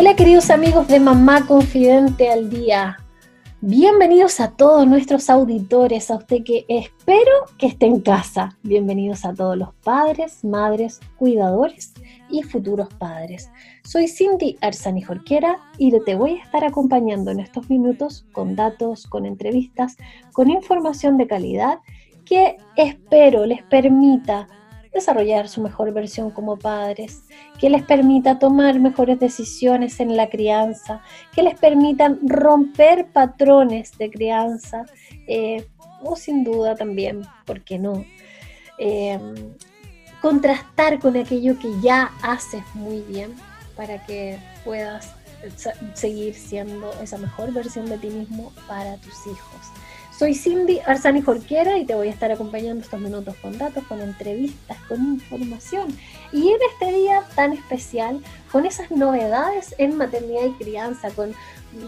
Hola queridos amigos de Mamá Confidente al Día. Bienvenidos a todos nuestros auditores, a usted que espero que esté en casa. Bienvenidos a todos los padres, madres, cuidadores y futuros padres. Soy Cindy Arzani Jorquera y te voy a estar acompañando en estos minutos con datos, con entrevistas, con información de calidad que espero les permita desarrollar su mejor versión como padres, que les permita tomar mejores decisiones en la crianza, que les permitan romper patrones de crianza, eh, o sin duda también, ¿por qué no? Em, contrastar con aquello que ya haces muy bien para que puedas seguir siendo esa mejor versión de ti mismo para tus hijos. Soy Cindy Arzani Jorquera y te voy a estar acompañando estos minutos con datos, con entrevistas, con información. Y en este día tan especial, con esas novedades en maternidad y crianza, con,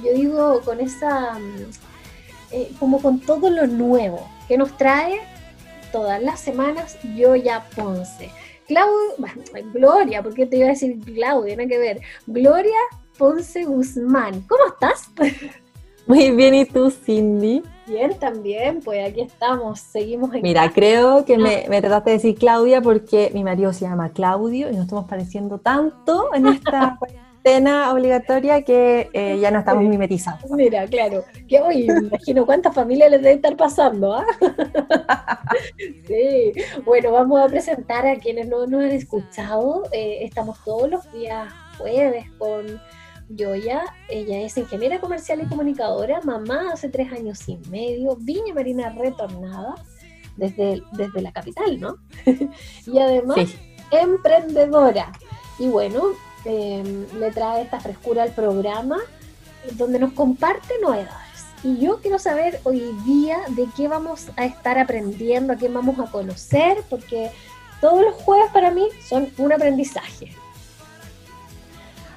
yo digo, con esa, mm, eh, como con todo lo nuevo que nos trae todas las semanas yo ya Ponce. Claudia, Gloria, ¿por qué te iba a decir Claudia? Nada que ver. Gloria Ponce Guzmán, ¿cómo estás? Muy bien, ¿y tú, Cindy? Bien, también, pues aquí estamos, seguimos en Mira, creo que me, me, trataste de decir Claudia porque mi marido se llama Claudio y nos estamos pareciendo tanto en esta cuarentena obligatoria que eh, ya no estamos mimetizados. Mira, claro, que hoy imagino cuántas familias les debe estar pasando, ¿ah? sí, bueno, vamos a presentar a quienes no nos han escuchado, eh, estamos todos los días jueves con Yoya, ella es ingeniera comercial y comunicadora, mamá hace tres años y medio, Viña Marina retornada desde, desde la capital, ¿no? y además emprendedora. Y bueno, em, le trae esta frescura al programa donde nos comparte novedades. Y yo quiero saber hoy día de qué vamos a estar aprendiendo, a qué vamos a conocer, porque todos los jueves para mí son un aprendizaje.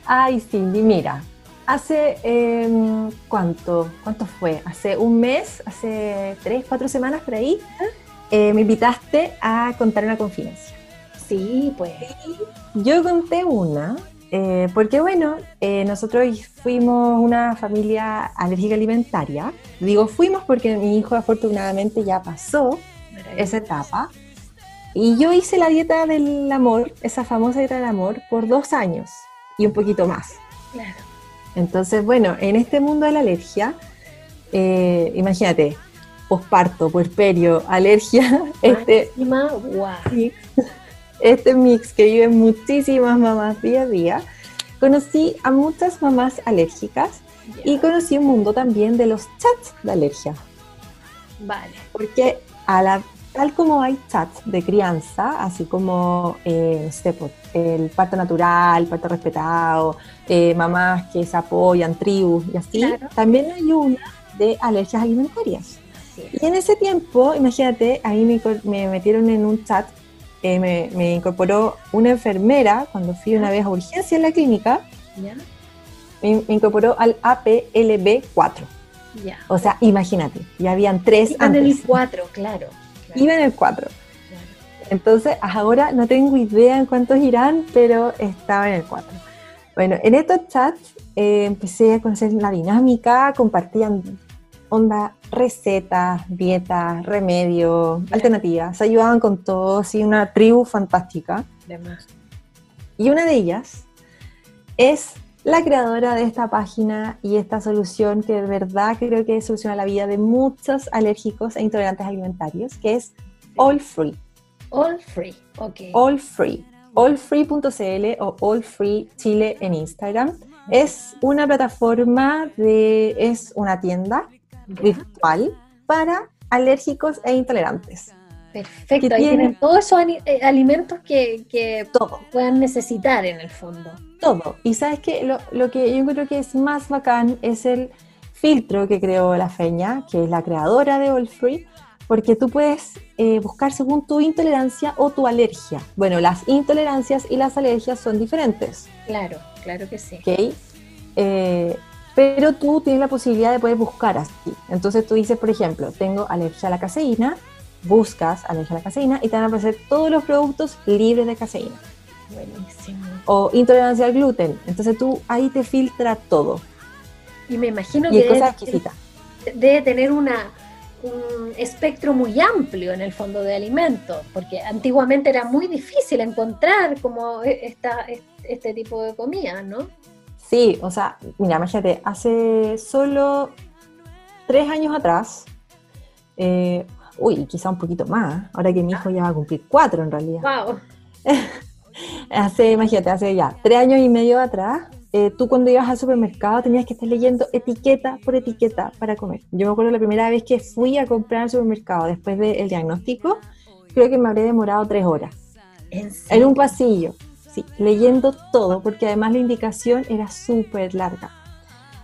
Ay, Cindy, mira, hace, em, ¿cuánto? ¿Cuánto fue? Hace un mes, hace tres, cuatro semanas por ahí, eh, me invitaste a contar una confidencia. Sí, pues. Yo conté una, eh, porque bueno, eh, nosotros fuimos una familia alérgica alimentaria. Digo fuimos porque mi hijo afortunadamente ya pasó esa etapa. Y yo hice la dieta del amor, esa famosa dieta del amor, por dos años y un poquito más. Claro. Entonces, bueno, en este mundo de la alergia, eh, imagínate, posparto, puerperio, alergia, este, mix, este mix que viven muchísimas mamás día a día, conocí a muchas mamás alérgicas y conocí un mundo también de los chats de alergia. Vale. Porque a la tal como hay chats de crianza, así como eh, el parto natural, el parto respetado, eh, mamás que se apoyan, tribus y así, también hay una de alergias alimentarias. Y en ese tiempo, imagínate, ahí me, me metieron en un chat, eh, me, me, incorporó una enfermera cuando fui una vez a urgencia en la clínica, me, incorporó al APLB4. O sea, imagínate, ya habían tres y antes. 4, claro iba en el 4. Entonces, ahora no tengo idea en cuántos irán, pero estaba en el 4. Bueno, en estos chats eh, empecé a conocer la dinámica, compartían onda, recetas, dietas, remedios, alternativas, se ayudaban con todo, así una tribu fantástica. Y una de ellas es la creadora de esta página y esta solución que de verdad creo que soluciona la vida de muchos alérgicos e intolerantes alimentarios, que es All Free. All Free, ok. All Free. Allfree.cl o All Free Chile en Instagram. Es una plataforma de, es una tienda virtual para alérgicos e intolerantes. Perfecto, ahí tienen todos esos eh, alimentos que, puedan necesitar en el fondo. Todo. Y sabes que lo, lo, que yo creo que es más bacán es el filtro que creó la Feña, que es la creadora de All Free, porque tú puedes eh, buscar según tu intolerancia o tu alergia. Bueno, las intolerancias y las alergias son diferentes. Claro, claro que sí. Eh, pero tú tienes la posibilidad de poder buscar así. Entonces tú dices, por ejemplo, tengo alergia a la caseína, buscas alergia a la caseína y te van a aparecer todos los productos libres de caseína. Buenísimo. O intolerancia al gluten. Entonces tú ahí te filtra todo. Y me imagino que cosa debe tener una, un espectro muy amplio en el fondo de alimentos, porque antiguamente era muy difícil encontrar como e, esta, este tipo de comida, ¿no? Sí, o sea, mira, imagínate, hace solo tres años atrás, eh, uy, quizá un poquito más, ahora que mi hijo ya va a cumplir cuatro en realidad. Wow. hace, imagínate, hace ya tres años y medio atrás, eh, tú cuando ibas al supermercado tenías que estar leyendo etiqueta por etiqueta para comer. Yo me acuerdo la primera vez que fui a comprar al supermercado después del diagnóstico, creo que me habría demorado tres horas. ¿En, en un pasillo, sí, leyendo todo, porque además la indicación era súper larga.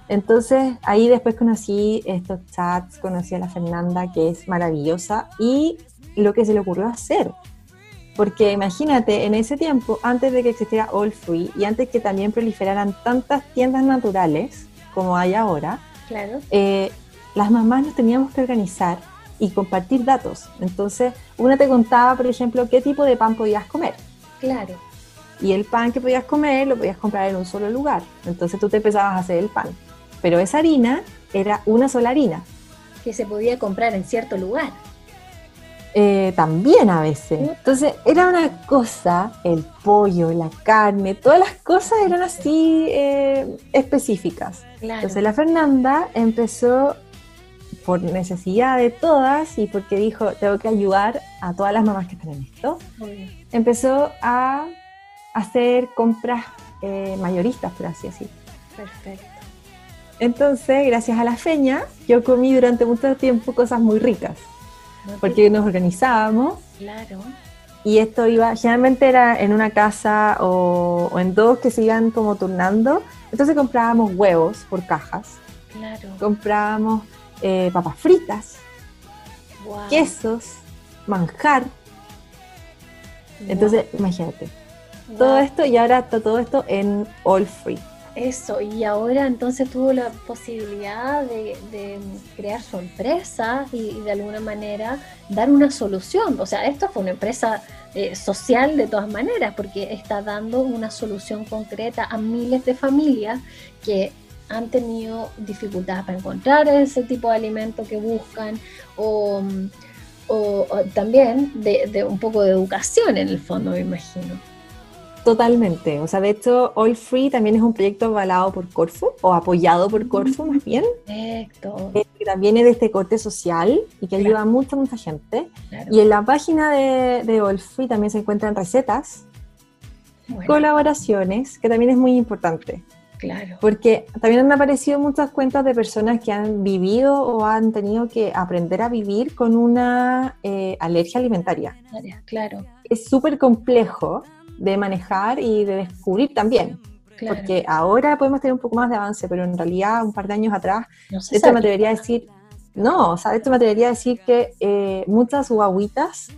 Entonces ahí después conocí estos chats, conocí a la Fernanda, que es maravillosa, y lo que se le ocurrió hacer. Porque imagínate, en ese tiempo, antes de que existiera All Free y antes que también proliferaran tantas tiendas naturales como hay ahora, claro. Eh, las mamás nos teníamos que organizar y compartir datos. Entonces, una te contaba, por ejemplo, qué tipo de pan podías comer. Claro. Y el pan que podías comer lo podías comprar en un solo lugar. Entonces tú te empezabas a hacer el pan. Pero esa harina era una sola harina. Que se podía comprar en cierto lugar. Eh, también a veces. Entonces era una cosa, el pollo, la carne, todas las cosas eran así eh, específicas. Entonces la Fernanda empezó por necesidad de todas y porque dijo, tengo que ayudar a todas las mamás que están en esto, empezó a hacer compras eh, mayoristas, por así decirlo. Perfecto. Entonces, gracias a la feña, yo comí durante mucho tiempo cosas muy ricas porque nos organizábamos. Claro. Y esto iba, generalmente era en una casa o, en dos que se iban como turnando. Entonces comprábamos huevos por cajas. Claro. Comprábamos eh, papas fritas, quesos, manjar. Entonces, imagínate. Todo esto y ahora está todo esto en all free. Eso, y ahora entonces tuvo la posibilidad de, crear su empresa y, de alguna manera dar una solución. O sea, esto fue una empresa eh, social de todas maneras, porque está dando una solución concreta a miles de familias que han tenido dificultades para encontrar ese tipo de alimento que buscan o, también de un poco de educación en el fondo, me imagino. Totalmente. O sea, de hecho, All Free también es un proyecto avalado por Corfu, o apoyado por Corfu más bien. Perfecto. Eh, que también es de este corte social y que ayuda a mucha, mucha gente. Y en la página de, de All Free también se encuentran recetas, colaboraciones, que también es muy importante. Claro. Porque también han aparecido muchas cuentas de personas que han vivido o han tenido que aprender a vivir con una eh, alergia alimentaria. Claro. Es súper complejo de manejar y de descubrir también. Porque ahora podemos tener un poco más de avance, pero en realidad un par de años atrás, esto me atrevería a decir, no, o sea, esto me atrevería a decir que eh, muchas guaguitas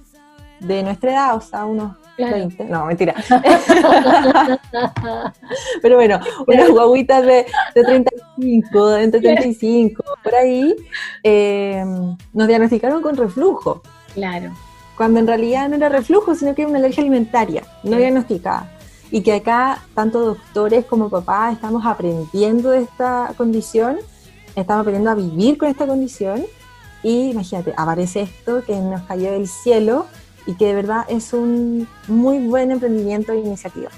de nuestra edad, o sea, unos 20, no, mentira. pero bueno, unas guaguitas de, de 35, de entre 35, por ahí, eh, nos diagnosticaron con reflujo. Claro cuando en realidad no era reflujo, sino que era una alergia alimentaria, no diagnosticada. Y que acá, tanto doctores como papás, estamos aprendiendo de esta condición, estamos aprendiendo a vivir con esta condición. Y imagínate, aparece esto que nos cayó del cielo y que de verdad es un muy buen emprendimiento e iniciativa.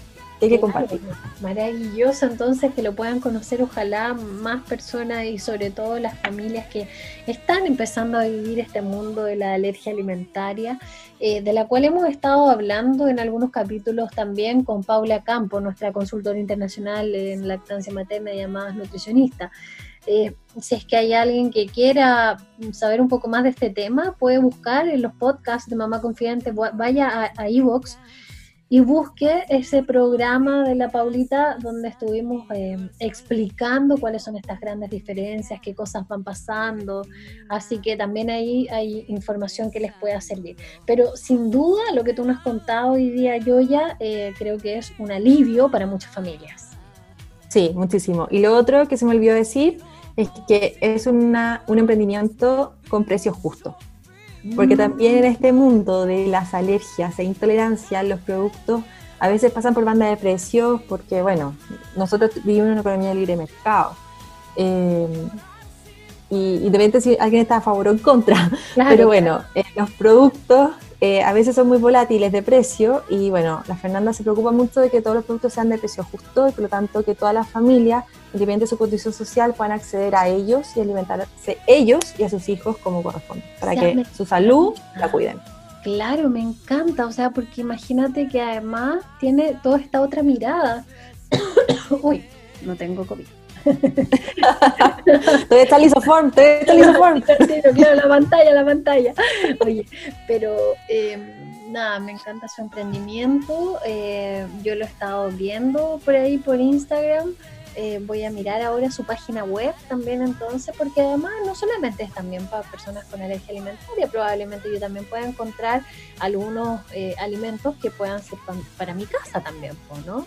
Hay que compartir. Maravilloso, entonces que lo puedan conocer ojalá más personas y sobre todo las familias que están empezando a vivir este mundo de la alergia alimentaria, eh, de la cual hemos estado hablando en algunos capítulos también con Paula Campo, nuestra consultora internacional en lactancia materna y llamadas nutricionista. Eh, si es que hay alguien que quiera saber un poco más de este tema, puede buscar en los podcasts de Mamá Confidente, vaya a, a Evox y busque ese programa de la Paulita donde estuvimos eh, explicando cuáles son estas grandes diferencias, qué cosas van pasando, así que también ahí hay información que les pueda servir. Pero sin duda lo que tú nos has contado hoy día, Yoya, eh, creo que es un alivio para muchas familias. Sí, muchísimo. Y lo otro que se me olvidó decir es que es una, un emprendimiento con precios justos. Porque también en este mundo de las alergias e intolerancias, los productos a veces pasan por banda de precios porque, bueno, nosotros vivimos en una economía de libre mercado. Eh, y, y si alguien está a favor o en contra. Pero bueno, eh, los productos eh, a veces son muy volátiles de precio y bueno, la Fernanda se preocupa mucho de que todos los productos sean de precio justo y por lo tanto que todas las familias, independientemente de su condición social, puedan acceder a ellos y alimentarse ellos y a sus hijos como corresponde, para que su salud la cuiden. Claro, me encanta, o sea, porque imagínate que además tiene toda esta otra mirada. Uy, no tengo COVID. Todavía está lisoform, todavía está lisoform. claro, la pantalla, la pantalla. Oye, pero em, nada, me encanta su emprendimiento. Eh, yo lo he estado viendo por ahí por Instagram. Eh, voy a mirar ahora su página web también entonces, porque además no solamente es también para personas con alergia alimentaria, probablemente yo también pueda encontrar algunos eh, alimentos que puedan ser para mi casa también, ¿no?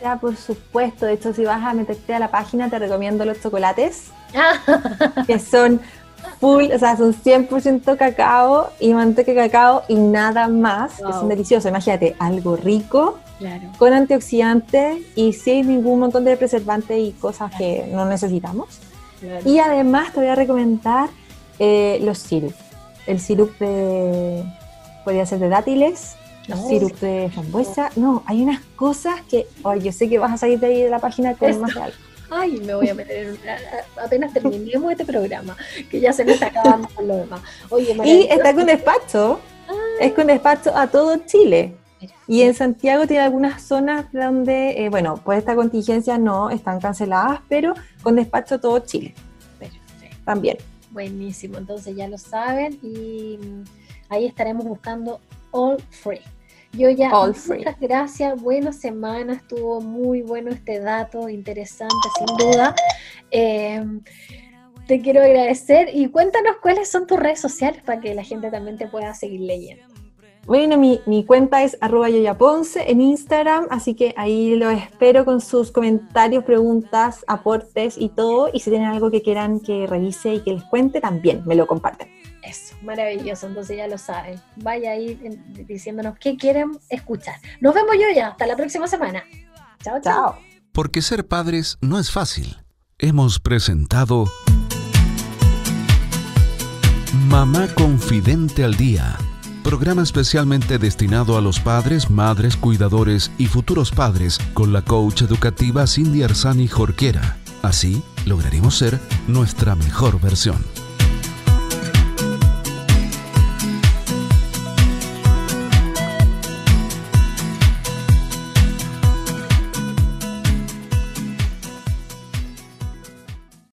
Ya, por supuesto. De hecho, si vas a meterte a la página, te recomiendo los chocolates, que son full, o sea, son 100% cacao y manteca de cacao y nada más, que son deliciosos. Imagínate, algo rico, con antioxidantes y sin ningún montón de preservantes y cosas que no necesitamos. Y además te voy a recomendar eh, los sirup. El sirup de, podría ser de dátiles, los sirup de frambuesa. No, hay unas cosas que, oye, yo sé que vas a salir de ahí de la página con más de algo. Ay, me voy a meter en apenas terminemos este programa, que ya se me está acabando lo demás. Oye, y está con despacho, ah. es con despacho a todo Chile. Y en Santiago tiene algunas zonas donde, eh, bueno, pues esta contingencia no están canceladas, pero con despacho todo Chile. Perfecto. También. Buenísimo, entonces ya lo saben y ahí estaremos buscando All Free. Yo ya, muchas gracias, buena semana, estuvo muy bueno este dato, interesante sin duda. Em, te quiero agradecer y cuéntanos cuáles son tus redes sociales para que la gente también te pueda seguir leyendo. Bueno, mi, mi cuenta es arroba yoyaponce en Instagram, así que ahí lo espero con sus comentarios, preguntas, aportes y todo. Y si tienen algo que quieran que revise y que les cuente, también me lo comparten. Maravilloso, entonces ya lo saben. Vaya ahí diciéndonos qué quieren escuchar. Nos vemos yo ya, hasta la próxima semana. Chao, chao. Porque ser padres no es fácil. Hemos presentado Mamá Confidente al Día, programa especialmente destinado a los padres, madres, cuidadores y futuros padres con la coach educativa Cindy Arzani Jorquera. Así lograremos ser nuestra mejor versión.